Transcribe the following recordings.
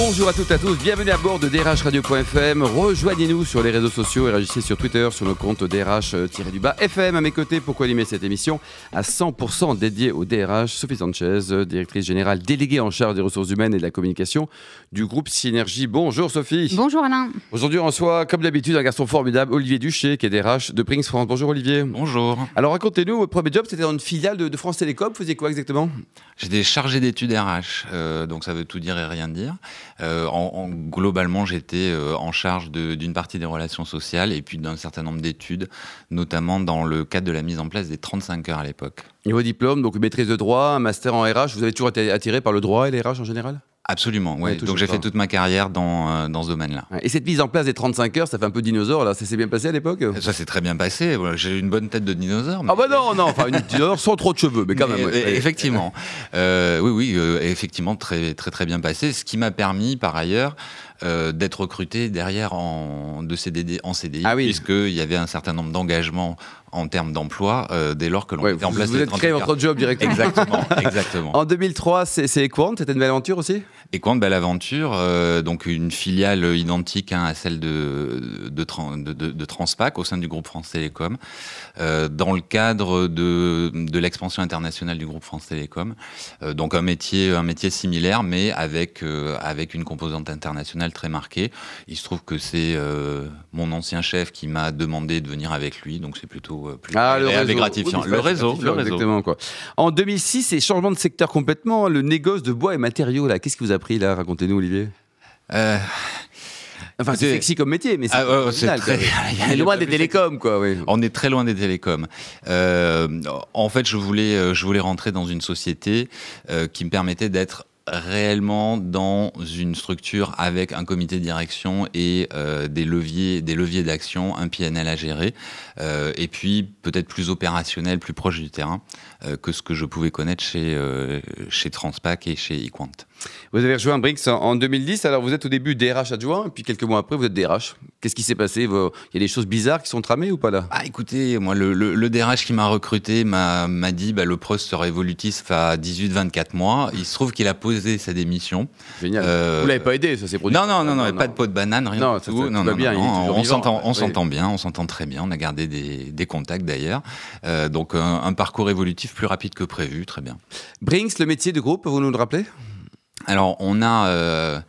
Bonjour à toutes et à tous, bienvenue à bord de drhradio.fm. Rejoignez-nous sur les réseaux sociaux et réagissez sur Twitter sur le compte drh-du-bas FM à mes côtés pour animer cette émission à 100% dédiée au DRH. Sophie Sanchez, directrice générale déléguée en charge des ressources humaines et de la communication du groupe Synergie. Bonjour Sophie. Bonjour Alain. Aujourd'hui on reçoit comme d'habitude un garçon formidable, Olivier Duché, qui est DRH de Prince France. Bonjour Olivier. Bonjour. Alors racontez-nous, votre premier job c'était dans une filiale de, France Télécom, vous faisiez quoi exactement? J'étais chargé d'études RH, euh, donc ça veut tout dire et rien dire. Euh, en, globalement, j'étais euh, en charge d'une partie des relations sociales et puis d'un certain nombre d'études, notamment dans le cadre de la mise en place des 35 heures à l'époque. Et vos diplômes, donc maîtrise de droit, un master en RH, vous avez toujours été attiré par le droit et les RH en général? Absolument, oui. Donc j'ai fait toute ma carrière dans, euh, dans ce domaine-là. Et cette mise en place des 35 heures, ça fait un peu dinosaure, là. Ça s'est bien passé à l'époque? Ça s'est très bien passé. J'ai une bonne tête de dinosaure. Ah bah non, non, enfin une dinosaure sans trop de cheveux, mais quand même. Effectivement. Euh, oui, oui, euh, effectivement, très, très, très bien passé. Ce qui m'a permis, par ailleurs, d'être recruté derrière en, de CDD en CDI, ah oui. puisqu'il y avait un certain nombre d'engagements en termes d'emploi euh, dès lors que l'on était en place. Vous êtes créé votre job directement. Exactement, exactement. En 2003, c'est Equant, c'était une belle aventure aussi? Equant, belle aventure, euh, donc une filiale identique hein, à celle de de, de, de, Transpac au sein du groupe France Télécom, dans le cadre de, l'expansion internationale du groupe France Télécom. donc un métier, un métier similaire, mais avec, avec une composante internationale très marqué. Il se trouve que c'est euh, mon ancien chef qui m'a demandé de venir avec lui, donc c'est plutôt, euh, ah, le gratifiant. le réseau, le réseau. Exactement, quoi. En 2006, c'est changement de secteur complètement, le négoce de bois et matériaux, là. Qu'est-ce qui vous a pris, là? Racontez-nous, Olivier. Euh... Enfin, c'est sexy comme métier, mais c'est ah, très... loin des télécoms, quoi. Oui. On est très loin des télécoms. Euh, en fait, je voulais, je voulais rentrer dans une société qui me permettait d'être réellement dans une structure avec un comité de direction et euh, des leviers, des leviers d'action, un PNL à gérer, euh, et puis peut-être plus opérationnel, plus proche du terrain euh, que ce que je pouvais connaître chez, chez Transpac et chez eQuant. Vous avez rejoint Brinks en 2010, alors vous êtes au début DRH adjoint, et puis quelques mois après, vous êtes DRH. Qu'est-ce qui s'est passé? Il y a des choses bizarres qui sont tramées ou pas là? Ah écoutez, moi, le, le, DRH qui m'a recruté m'a dit bah, le poste sera évolutif à 18-24 mois. Il se trouve qu'il a posé sa démission. Génial. Euh, vous l'avez pas aidé, ça s'est produit Non, non, non, non, pas de pot de banane, rien non, du tout. non, non, bien, on s'entend, bien, on s'entend très bien. On a gardé des, des contacts d'ailleurs. Euh, donc un, un, parcours évolutif plus rapide que prévu, très bien. Brinks, le métier de groupe, vous nous le rappelez? Alors on a, euh,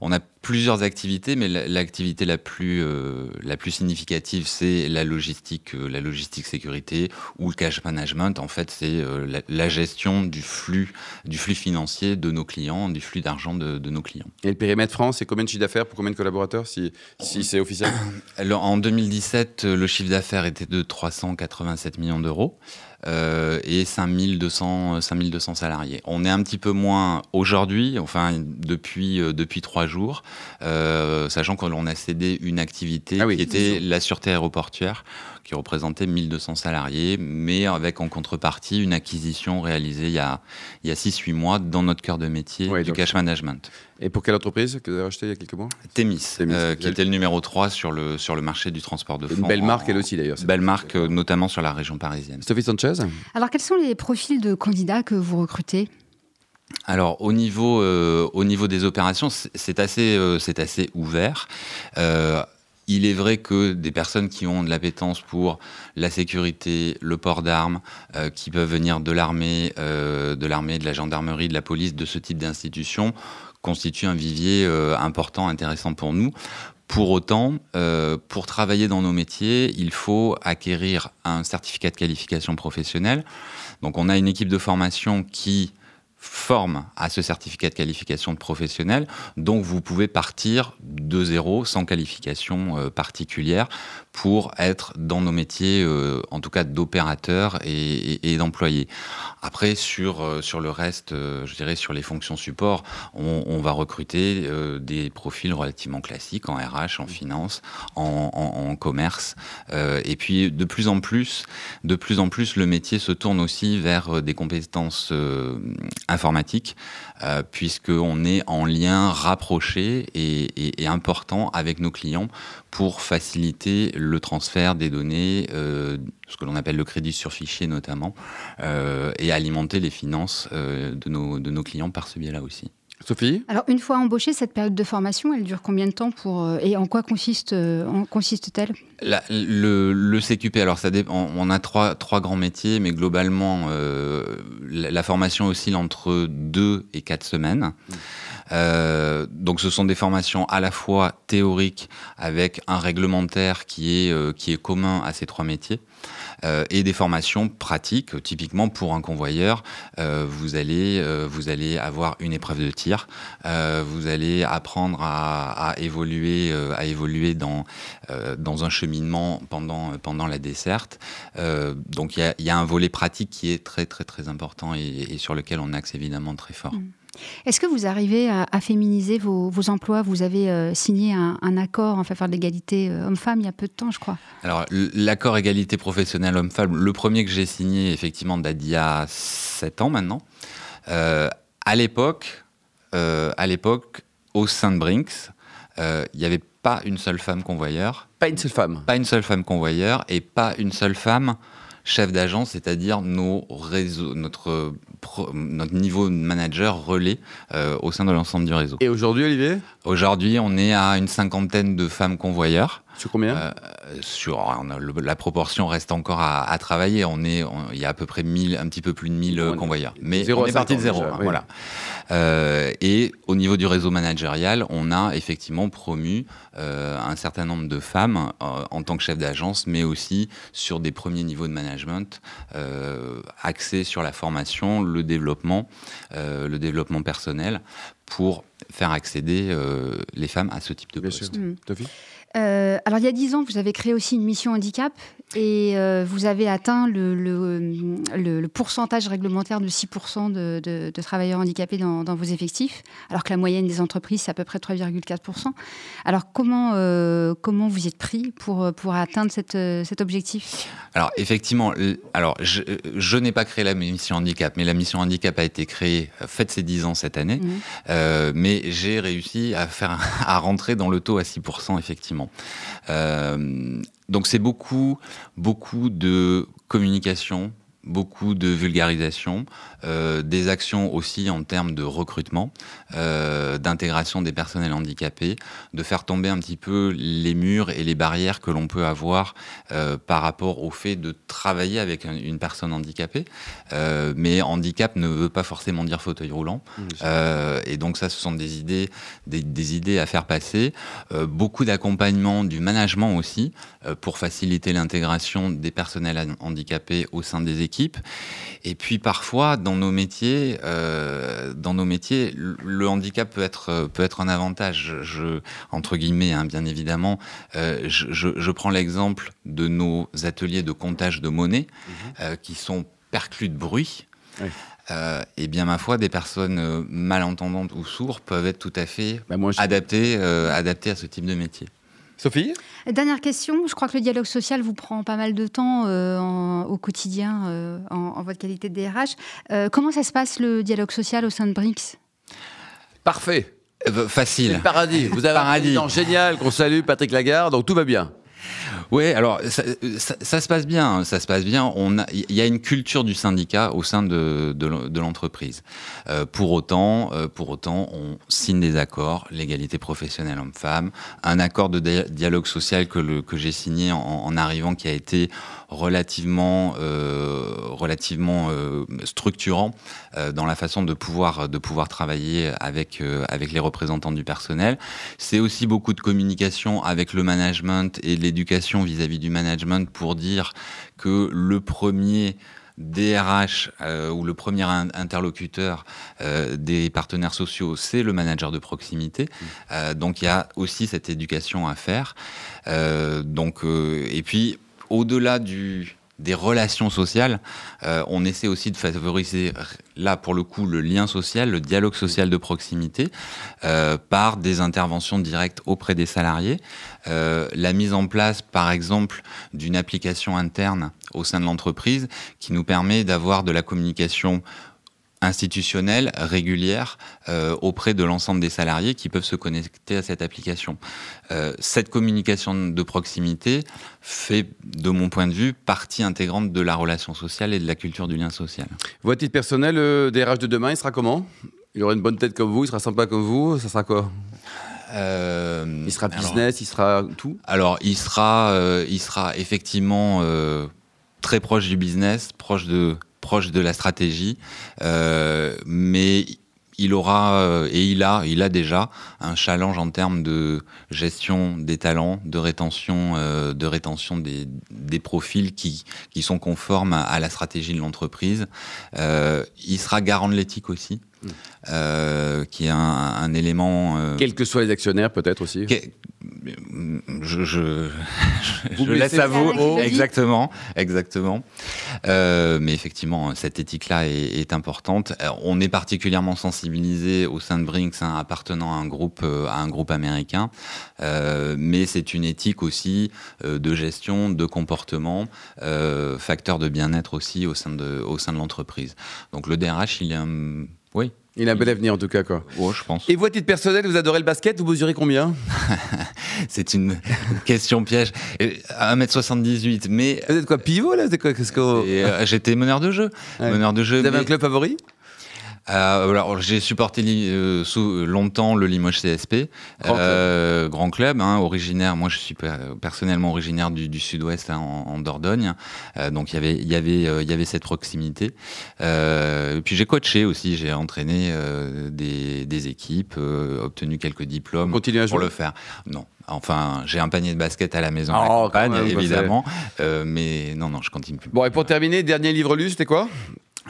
on plusieurs activités, mais l'activité la plus, euh, la plus significative, c'est la logistique, euh, la logistique sécurité ou le cash management. En fait, c'est la, gestion du flux, du flux financier de nos clients, du flux d'argent de, nos clients. Et le périmètre France, c'est combien de chiffre d'affaires pour combien de collaborateurs, si, si c'est officiel? En 2017, le chiffre d'affaires était de 387 millions d'euros. Euh, et 5200, 5200 salariés. On est un petit peu moins aujourd'hui, enfin depuis, euh, depuis trois jours, euh, sachant que l'on a cédé une activité ah qui était la sûreté aéroportuaire, qui représentait 1200 salariés, mais avec en contrepartie une acquisition réalisée il y a, il y a 6-8 mois dans notre cœur de métier du cash management. Et pour quelle entreprise que vous avez acheté il y a quelques mois? Témis, euh, qui était le numéro 3 sur le, sur le marché du transport de fonds. Une belle marque elle aussi d'ailleurs. Belle marque, euh, notamment sur la région parisienne. Sophie Sanchez? Alors quels sont les profils de candidats que vous recrutez? Alors au niveau, euh, au niveau des opérations, c'est assez, c'est assez ouvert. Il est vrai que des personnes qui ont de l'appétence pour la sécurité, le port d'armes, euh, qui peuvent venir de l'armée, euh, de l'armée, de la gendarmerie, de la police, de ce type d'institutions, constituent un vivier euh, important, intéressant pour nous. Pour autant, pour travailler dans nos métiers, il faut acquérir un certificat de qualification professionnelle. Donc on a une équipe de formation qui forme à ce certificat de qualification de professionnel. Donc vous pouvez partir de zéro, sans qualification euh, particulière, pour être dans nos métiers, euh, en tout cas d'opérateurs et, d'employés. Après, sur, euh, sur le reste, je dirais sur les fonctions support, on, va recruter des profils relativement classiques en RH, en finance, en, en commerce. et puis de plus en plus, de plus en plus, le métier se tourne aussi vers des compétences informatique, euh, puisqu'on est en lien rapproché et, important avec nos clients pour faciliter le transfert des données, euh, ce que l'on appelle le crédit sur fichier notamment, euh, et alimenter les finances de, nos, de nos clients par ce biais-là aussi. Sophie Alors, une fois embauchée, cette période de formation, elle dure combien de temps pour, euh, et en quoi consiste, euh, consiste-t-elle? Le, CQP, alors ça dépend, on a trois, trois grands métiers, mais globalement, euh, la, formation oscille entre deux et quatre semaines. Mmh. Donc ce sont des formations à la fois théoriques avec un réglementaire qui est, qui est commun à ces trois métiers. Euh, et des formations pratiques. Typiquement pour un convoyeur, euh, vous allez euh, vous allez avoir une épreuve de tir, vous allez apprendre à, à évoluer à évoluer dans dans un cheminement pendant pendant la desserte. donc il y a, y a, un volet pratique qui est très très très important et, et sur lequel on axe évidemment très fort. Mmh. Est-ce que vous arrivez à, féminiser vos, emplois? Vous avez euh, signé un, accord en faveur de l'égalité euh, homme-femme il y a peu de temps, je crois. Alors, l'accord égalité professionnelle homme-femme, le premier que j'ai signé, effectivement, date d'il y a 7 ans maintenant. Euh, à l'époque, à l'époque, au sein de Brinks, il n'y avait pas une seule femme convoyeur. Pas une seule femme. Pas une seule femme convoyeur et pas une seule femme chef d'agence, c'est-à-dire nos réseaux, notre, notre niveau de manager relais euh, au sein de l'ensemble du réseau. Et aujourd'hui, Olivier? Aujourd'hui, on est à une cinquantaine de femmes convoyeurs. Sur combien? Euh, Sur la proportion reste encore à, travailler. On est, il y a à peu près 1000, un petit peu plus de 1000 convoyeurs. Mais on est parti de zéro. Hein, voilà. Euh, et au niveau du réseau managérial, on a effectivement promu euh, un certain nombre de femmes en tant que chef d'agence, mais aussi sur des premiers niveaux de management axés sur la formation, le développement, le développement personnel pour faire accéder les femmes à ce type de poste. Mmh. Euh, alors, il y a dix ans, vous avez créé aussi une mission handicap et euh, vous avez atteint le, le, pourcentage réglementaire de 6% de, de, travailleurs handicapés dans, vos effectifs, alors que la moyenne des entreprises, c'est à peu près 3,4%. Alors, comment, euh, comment vous êtes pris pour, pour atteindre cette, cet objectif? Alors, effectivement, alors, je, je n'ai pas créé la mission handicap, mais la mission handicap a été créée, faites ses 10 ans cette année, mmh. mais j'ai réussi à, faire, à rentrer dans le taux à 6%, effectivement. Donc c'est beaucoup, beaucoup de communication, beaucoup de vulgarisation, euh, des actions aussi en termes de recrutement, euh, d'intégration des personnels handicapés, de faire tomber un petit peu les murs et les barrières que l'on peut avoir euh, par rapport au fait de travailler avec une personne handicapée. mais handicap ne veut pas forcément dire fauteuil roulant. et donc ça, ce sont des idées, des, idées à faire passer. beaucoup d'accompagnement du management aussi pour faciliter l'intégration des personnels handicapés au sein des équipes. Et puis parfois, dans nos métiers, euh, dans nos métiers, le handicap peut être peut être un avantage. Je, entre guillemets, hein, bien évidemment, euh, je, prends l'exemple de nos ateliers de comptage de monnaie mhm. euh, qui sont perclus de bruit. et bien, ma foi, des personnes malentendantes ou sourdes peuvent être tout à fait bah, adaptées, adaptées à ce type de métier. Sophie Dernière question, je crois que le dialogue social vous prend pas mal de temps euh, au quotidien euh, en, votre qualité de DRH. Euh, comment ça se passe le dialogue social au sein de BRICS Parfait. facile. le paradis. Vous avez un président génial qu'on salue, Patrick Lagarde, donc tout va bien. Oui, alors ça, se passe bien, ça se passe bien. On il y a une culture du syndicat au sein de, de, l'entreprise. Euh, pour autant, euh, pour autant, on signe des accords, l'égalité professionnelle homme-femme, un accord de dialogue social que, que j'ai signé en, en, arrivant, qui a été relativement, euh, relativement euh, structurant euh, dans la façon de pouvoir, de pouvoir travailler avec, avec les représentants du personnel. C'est aussi beaucoup de communication avec le management et l'éducation vis-à-vis du management pour dire que le premier DRH ou le premier interlocuteur des partenaires sociaux, c'est le manager de proximité. Mmh. donc il y a aussi cette éducation à faire. donc et puis au-delà du, des relations sociales, euh, on essaie aussi de favoriser, là pour le coup, le lien social, le dialogue social de proximité, euh, par des interventions directes auprès des salariés. Euh, la mise en place, par exemple, d'une application interne au sein de l'entreprise qui nous permet d'avoir de la communication institutionnelle, régulière, euh, auprès de l'ensemble des salariés qui peuvent se connecter à cette application. Euh, cette communication de proximité fait, de mon point de vue, partie intégrante de la relation sociale et de la culture du lien social. Votre titre personnel, le DRH de demain, il sera comment? Il aura une bonne tête comme vous, il sera sympa comme vous, ça sera quoi? Euh, il sera business, il sera tout? Alors, il sera, euh, il sera effectivement euh, très proche du business, proche de proche de la stratégie, euh, mais il aura euh, et il a, il a déjà un challenge en termes de gestion des talents, de rétention, euh, de rétention des, des, profils qui, qui sont conformes à, la stratégie de l'entreprise. il sera garant de l'éthique aussi. Euh, qui est un, un élément. Quels que soient les actionnaires, peut-être aussi. Je, je, je, laisse à vous. Exactement, exactement. Euh, mais effectivement, cette éthique-là est, est, importante. On est particulièrement sensibilisé au sein de Brinks, hein, appartenant à un groupe, euh, à un groupe américain. Euh, mais c'est une éthique aussi euh, de gestion, de comportement, facteur de bien-être aussi au sein de, au sein de l'entreprise. Donc le DRH, il est un oui. Il a un bel avenir en tout cas quoi. Oh, je pense. Et vous à titre personnel, vous adorez le basket, vous mesurez combien? C'est une question piège. 1m78, mais... Vous êtes quoi, pivot là? Quoi, euh, J'étais meneur de jeu. Meneur de jeu. Vous avez un club favori? Euh, alors, j'ai supporté euh, sous, longtemps le Limoges CSP, grand club, euh, grand club hein, originaire. Moi, je suis personnellement originaire du, du sud-ouest hein, en, en, Dordogne, donc y il y avait, il y avait cette proximité. et puis j'ai coaché aussi, j'ai entraîné des, des, équipes, obtenu quelques diplômes à pour le faire. Non, Enfin, j'ai un panier de basket à la maison, oh, campagne, même, évidemment. Euh, mais non, non, je continue plus. Bon, et pour terminer, dernier livre lu, c'était quoi?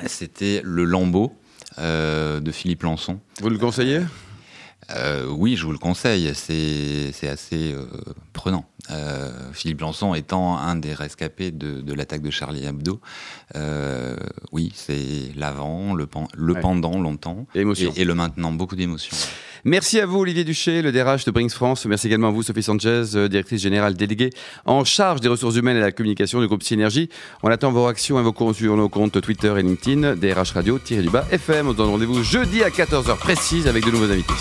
C'était Le Lambeau de Philippe Lançon. Vous le conseillez? Euh, oui, je vous le conseille, c'est assez euh, prenant. Euh, Philippe Lançon étant un des rescapés de, de l'attaque de Charlie Hebdo, euh, oui, c'est l'avant, le, le ouais. pendant longtemps, et, et, le maintenant, beaucoup d'émotions. Merci à vous, Olivier Duché, le DRH de Brinks France. Merci également à vous, Sophie Sanchez, euh, directrice générale déléguée en charge des ressources humaines et de la communication du groupe Synergie. On attend vos réactions et vos comptes sur nos comptes Twitter et LinkedIn, DRH Radio-du-bas FM. On se donne rendez-vous jeudi à 14h précise avec de nouveaux invités.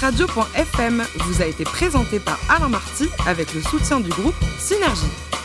Radio.fm vous a été présenté par Alain Marty avec le soutien du groupe Synergie.